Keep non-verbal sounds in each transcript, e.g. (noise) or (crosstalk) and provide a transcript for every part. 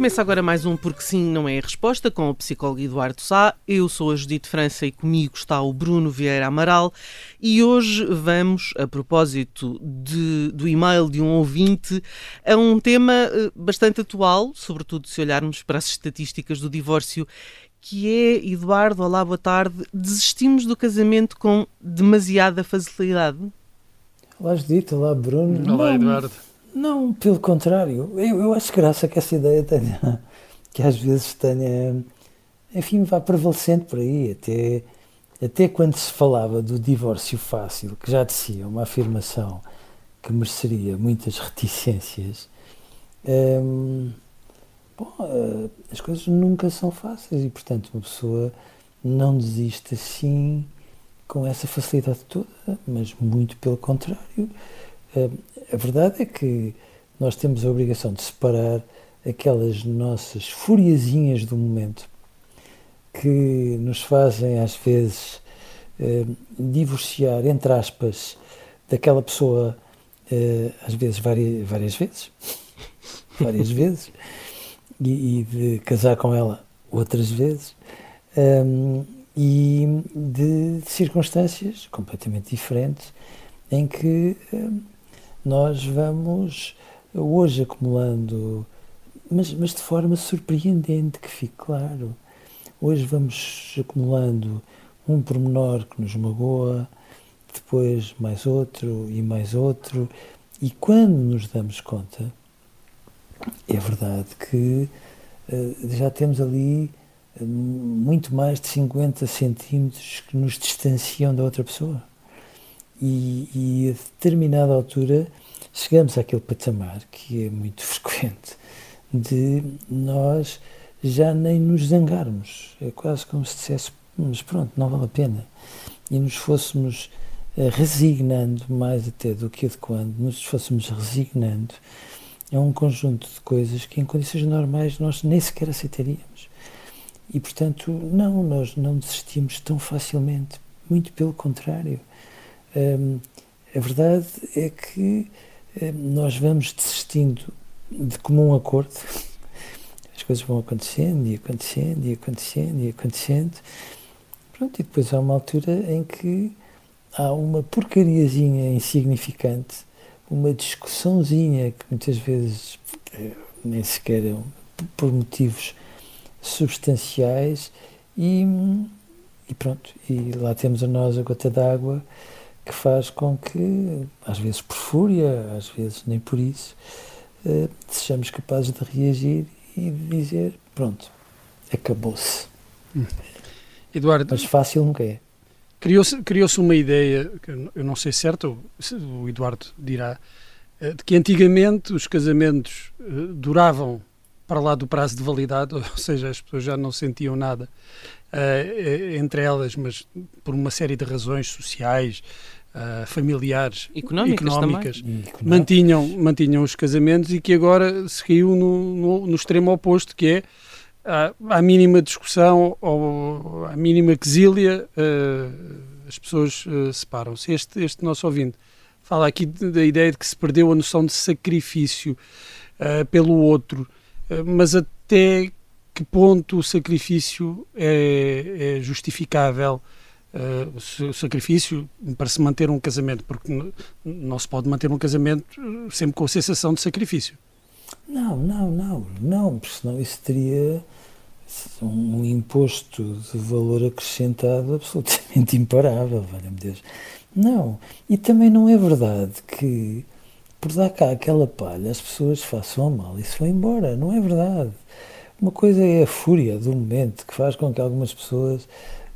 Começa agora mais um Porque Sim Não É a Resposta com o psicólogo Eduardo Sá. Eu sou a Judite França e comigo está o Bruno Vieira Amaral. E hoje vamos, a propósito de, do e-mail de um ouvinte, a um tema eh, bastante atual, sobretudo se olharmos para as estatísticas do divórcio, que é, Eduardo, olá, boa tarde, desistimos do casamento com demasiada facilidade? Olá, Judite, olá, Bruno. Olá, Eduardo. Não, pelo contrário. Eu, eu acho graça que essa ideia tenha, (laughs) que às vezes tenha, enfim, vá prevalecendo por aí. Até, até quando se falava do divórcio fácil, que já de uma afirmação que mereceria muitas reticências, hum, bom, eh, as coisas nunca são fáceis e, portanto, uma pessoa não desiste assim com essa facilidade toda, mas muito pelo contrário a verdade é que nós temos a obrigação de separar aquelas nossas furiazinhas do momento que nos fazem às vezes divorciar, entre aspas, daquela pessoa, às vezes várias, várias vezes, (laughs) várias vezes, e, e, de casar com ela outras vezes, um, e de circunstâncias completamente diferentes em que um, nós vamos hoje acumulando, mas, mas de forma surpreendente, que fique claro. Hoje vamos acumulando um pormenor que nos magoa, depois mais outro e mais outro, e quando nos damos conta, é verdade que uh, já temos ali uh, muito mais de 50 centímetros que nos distanciam da outra pessoa e, e a determinada altura chegamos àquele patamar que é muito (laughs) frequente de nós já nem nos zangarmos. É quase como se dissesse, mas pronto, não vale a pena. E nos fôssemos eh, resignando, mais até do que adequando, nos fôssemos resignando a um conjunto de coisas que em condições normais nós nem sequer aceitaríamos. E portanto, não, nós não desistimos tão facilmente, muito pelo contrário. A verdade é que nós vamos desistindo de comum acordo, as coisas vão acontecendo e acontecendo e acontecendo e acontecendo. Pronto, e depois há uma altura em que há uma porcariazinha insignificante, uma discussãozinha que muitas vezes eh, nem sequer é por motivos substanciais e, e pronto, e lá temos a nós a gota d'água que faz com que, às vezes por fúria, às vezes nem por isso, uh, sejamos capazes de reagir e de dizer: pronto, acabou-se. Hum. Eduardo. Mas fácil nunca é. Criou-se criou uma ideia, que eu não sei certo, o Eduardo dirá, eh, de que antigamente os casamentos eh, duravam para lá do prazo de validade, (laughs) ou seja, as pessoas já não sentiam nada uh, entre elas, mas por uma série de razões sociais, uh, familiares, económicas, económicas mantinham, mantinham os casamentos e que agora se caiu no, no, no extremo oposto, que é à, à mínima discussão ou à mínima quesília, uh, as pessoas uh, separam-se. Este, este nosso ouvinte fala aqui da ideia de que se perdeu a noção de sacrifício uh, pelo outro, mas até que ponto o sacrifício é, é justificável? Uh, sacrifício para se manter um casamento, porque não se pode manter um casamento sempre com a sensação de sacrifício. Não, não, não, não, porque senão isso teria um imposto de valor acrescentado absolutamente (laughs) imparável, valha-me Deus. Não. E também não é verdade que por dar cá aquela palha as pessoas façam mal e se vão embora. Não é verdade. Uma coisa é a fúria do momento que faz com que algumas pessoas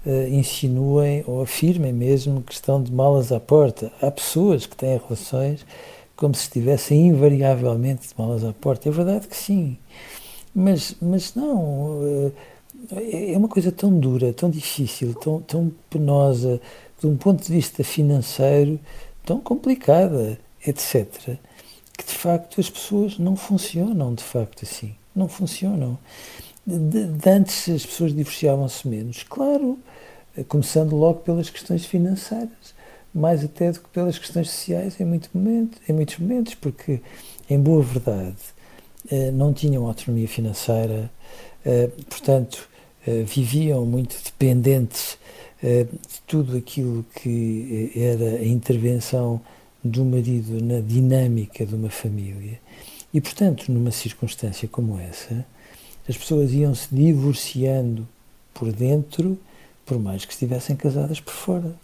uh, insinuem ou afirmem mesmo que estão de malas à porta. Há pessoas que têm relações como se estivessem invariavelmente de malas à porta. É verdade que sim. Mas, mas não. Uh, é uma coisa tão dura, tão difícil, tão, tão penosa, de um ponto de vista financeiro, tão complicada, etc., que de facto as pessoas não funcionam de facto assim. Não funcionam. De, de antes as pessoas divorciavam-se menos, claro, começando logo pelas questões financeiras, mais até do que pelas questões sociais em, muito momento, em muitos momentos, porque, em boa verdade, eh, não tinham autonomia financeira, eh, portanto, eh, viviam muito dependentes de tudo aquilo que era a intervenção do marido na dinâmica de uma família. E, portanto, numa circunstância como essa, as pessoas iam se divorciando por dentro, por mais que estivessem casadas por fora.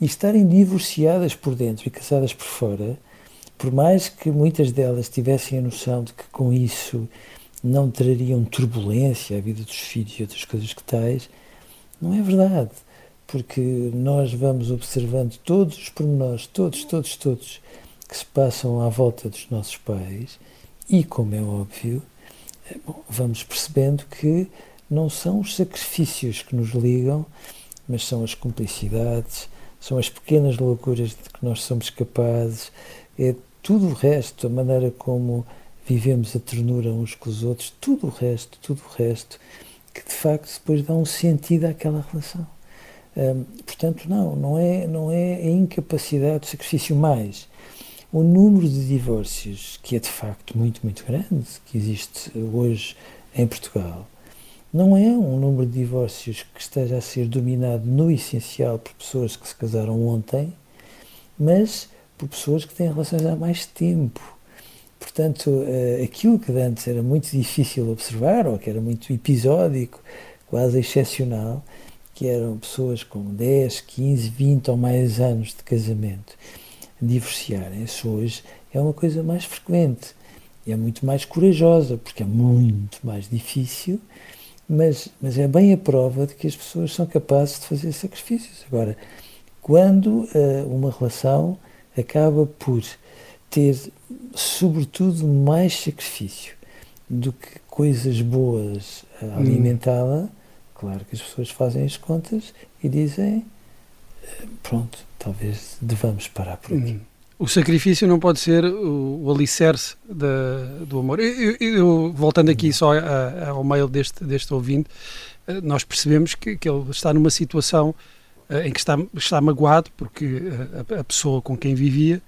E estarem divorciadas por dentro e casadas por fora, por mais que muitas delas tivessem a noção de que com isso não trariam turbulência à vida dos filhos e outras coisas que tais, não é verdade. Porque nós vamos observando todos os pormenores, todos, todos, todos, que se passam à volta dos nossos pais e, como é óbvio, bom, vamos percebendo que não são os sacrifícios que nos ligam, mas são as cumplicidades, são as pequenas loucuras de que nós somos capazes, é tudo o resto, a maneira como vivemos a ternura uns com os outros, tudo o resto, tudo o resto, que de facto depois dá um sentido àquela relação. Hum, portanto, não, não é, não é a incapacidade de sacrifício mais. O número de divórcios, que é de facto muito, muito grande, que existe hoje em Portugal, não é um número de divórcios que esteja a ser dominado no essencial por pessoas que se casaram ontem, mas por pessoas que têm relações há mais tempo. Portanto, eh, aquilo que antes era muito difícil observar, ou que era muito episódico, quase excepcional, que eram pessoas com 10, 15, 20 ou mais anos de casamento divorciarem-se hoje, é uma coisa mais frequente. É muito mais corajosa, porque é muito mais difícil mas, mas é bem a prova de que as pessoas são capazes de fazer sacrifícios. Agora, quando uh, uma relação acaba por ter, sobretudo, mais sacrifício do que coisas boas a hum. alimentá-la, hum. claro que as pessoas fazem as contas e dizem: eh, pronto, talvez devamos parar por aqui. Hum o sacrifício não pode ser o, o alicerce da, do amor. Eu, eu, eu, voltando aqui só a, a, ao mail deste, deste ouvinte, eh, nós percebemos que, que ele está numa situação uh, em que está, está magoado porque a, a, pessoa com quem vivia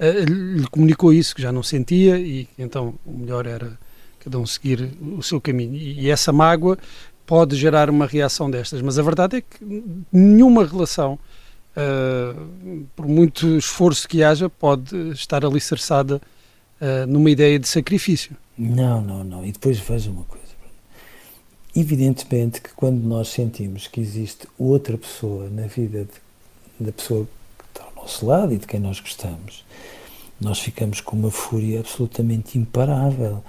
lhe comunicou isso, que já não sentia e então o melhor era cada um seguir o seu caminho. E, e essa mágoa pode gerar uma reação destas, mas a verdade é que nenhuma relação uh, por muito esforço que haja, pode estar alicerçada uh, numa ideia de sacrifício. Não, não, não. E depois veja uma coisa. Evidentemente que quando nós sentimos que existe outra pessoa na vida de, da pessoa que está ao nosso lado e de quem nós gostamos, nós ficamos com uma fúria absolutamente imparável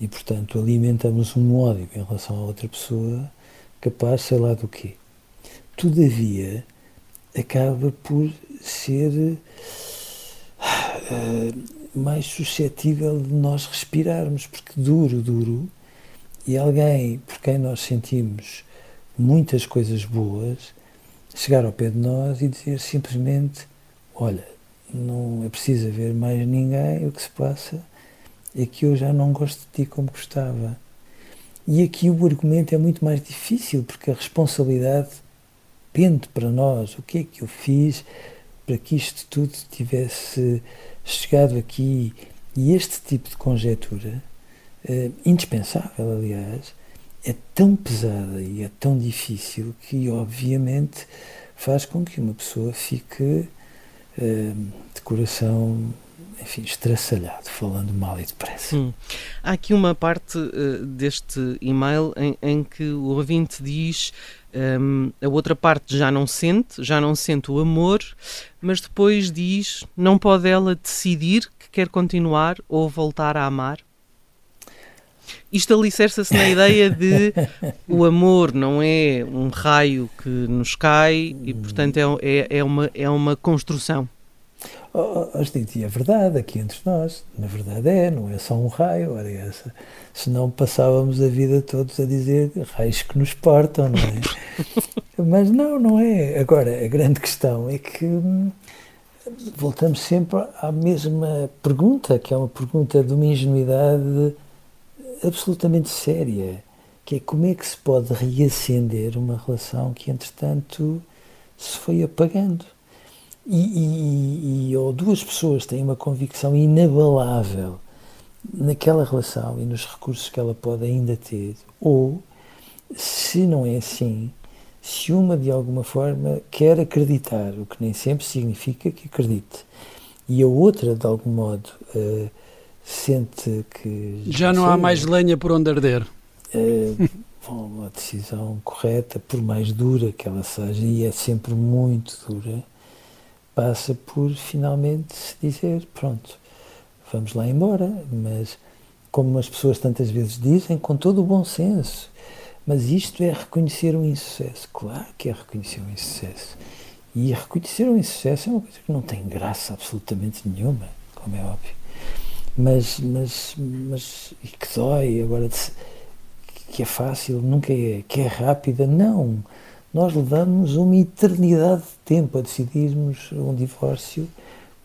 e, portanto, alimentamos um ódio em relação a outra pessoa capaz, sei lá do quê. Todavia, acaba por ser uh, mais suscetível de nós respirarmos, porque duro, duro, e alguém por quem nós sentimos muitas coisas boas, chegar ao pé de nós e dizer simplesmente: Olha, não é preciso haver mais ninguém, o que se passa é que eu já não gosto de ti como gostava. E aqui o argumento é muito mais difícil, porque a responsabilidade pende para nós o que é que eu fiz para que isto tudo tivesse chegado aqui. E este tipo de conjetura, eh, indispensável, aliás, é tão pesada e é tão difícil que, obviamente, faz com que uma pessoa fique eh, de coração enfim, estraçalhado, falando mal e depressa. Hum. Há aqui uma parte uh, deste e-mail em, em, que o ouvinte diz um, a outra parte já não sente, já não sente o amor, mas depois diz não pode ela decidir que quer continuar ou voltar a amar? Isto alicerça-se na ideia de (laughs) o amor não é um raio que nos cai e, portanto, é, é, é uma, é uma construção. Oh, oh, é verdade aqui entre nós. Na verdade é, não é só um raio, ora é essa. Senão passávamos a vida todos a dizer raios que nos portam, não é? (laughs) Mas não, não é. Agora, a grande questão é que hum, voltamos sempre à mesma pergunta, que é uma pergunta de uma ingenuidade absolutamente séria, que é como é que se pode reacender uma relação que, entretanto, se foi apagando. E, e, e, ou duas pessoas têm uma convicção inabalável naquela relação e nos recursos que ela pode ainda ter, ou, se não é assim, se uma de alguma forma quer acreditar, o que nem sempre significa que acredite, e a outra, de algum modo, uh, sente que. Já não sei, há mais lenha por onde arder. Uh, bom, uma decisão correta, por mais dura que ela seja, e é sempre muito dura, passa por finalmente se dizer: pronto, vamos lá embora, mas como as pessoas tantas vezes dizem, com todo o bom senso. Mas isto é reconhecer um insucesso. Claro que é reconhecer um insucesso. E reconhecer um insucesso é uma coisa que não tem graça absolutamente nenhuma, como é óbvio. Mas, mas, mas e que dói, agora que é fácil, nunca é, que é rápida, não. Nós levamos uma eternidade de tempo a decidirmos um divórcio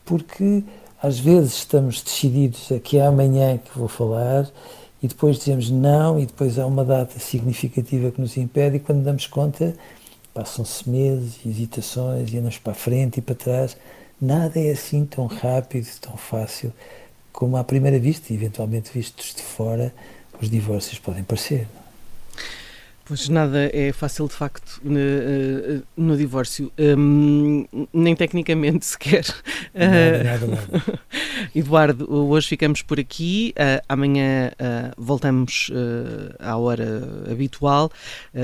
porque às vezes estamos decididos aqui é amanhã que vou falar e depois dizemos não e depois há uma data significativa que nos impede e quando damos conta passam-se meses, hesitações e andamos para a frente e para trás. Nada é assim tão rápido, tão fácil como à primeira vista e eventualmente vistos de fora os divórcios podem parecer. Pois nada é fácil de facto no, eh, no divórcio, um, nem tecnicamente (laughs) sequer. Nada, nada, nada. (laughs) Eduardo, hoje ficamos por aqui. Uh, amanhã uh, voltamos uh, à hora habitual,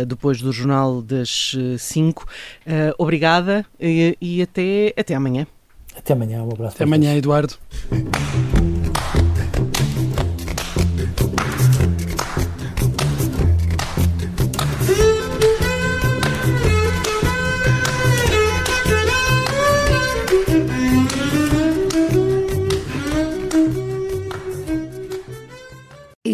depois do Jornal das 5. obrigada e, e, até, até amanhã. Até amanhã, um abraço. Até amanhã, Eduardo.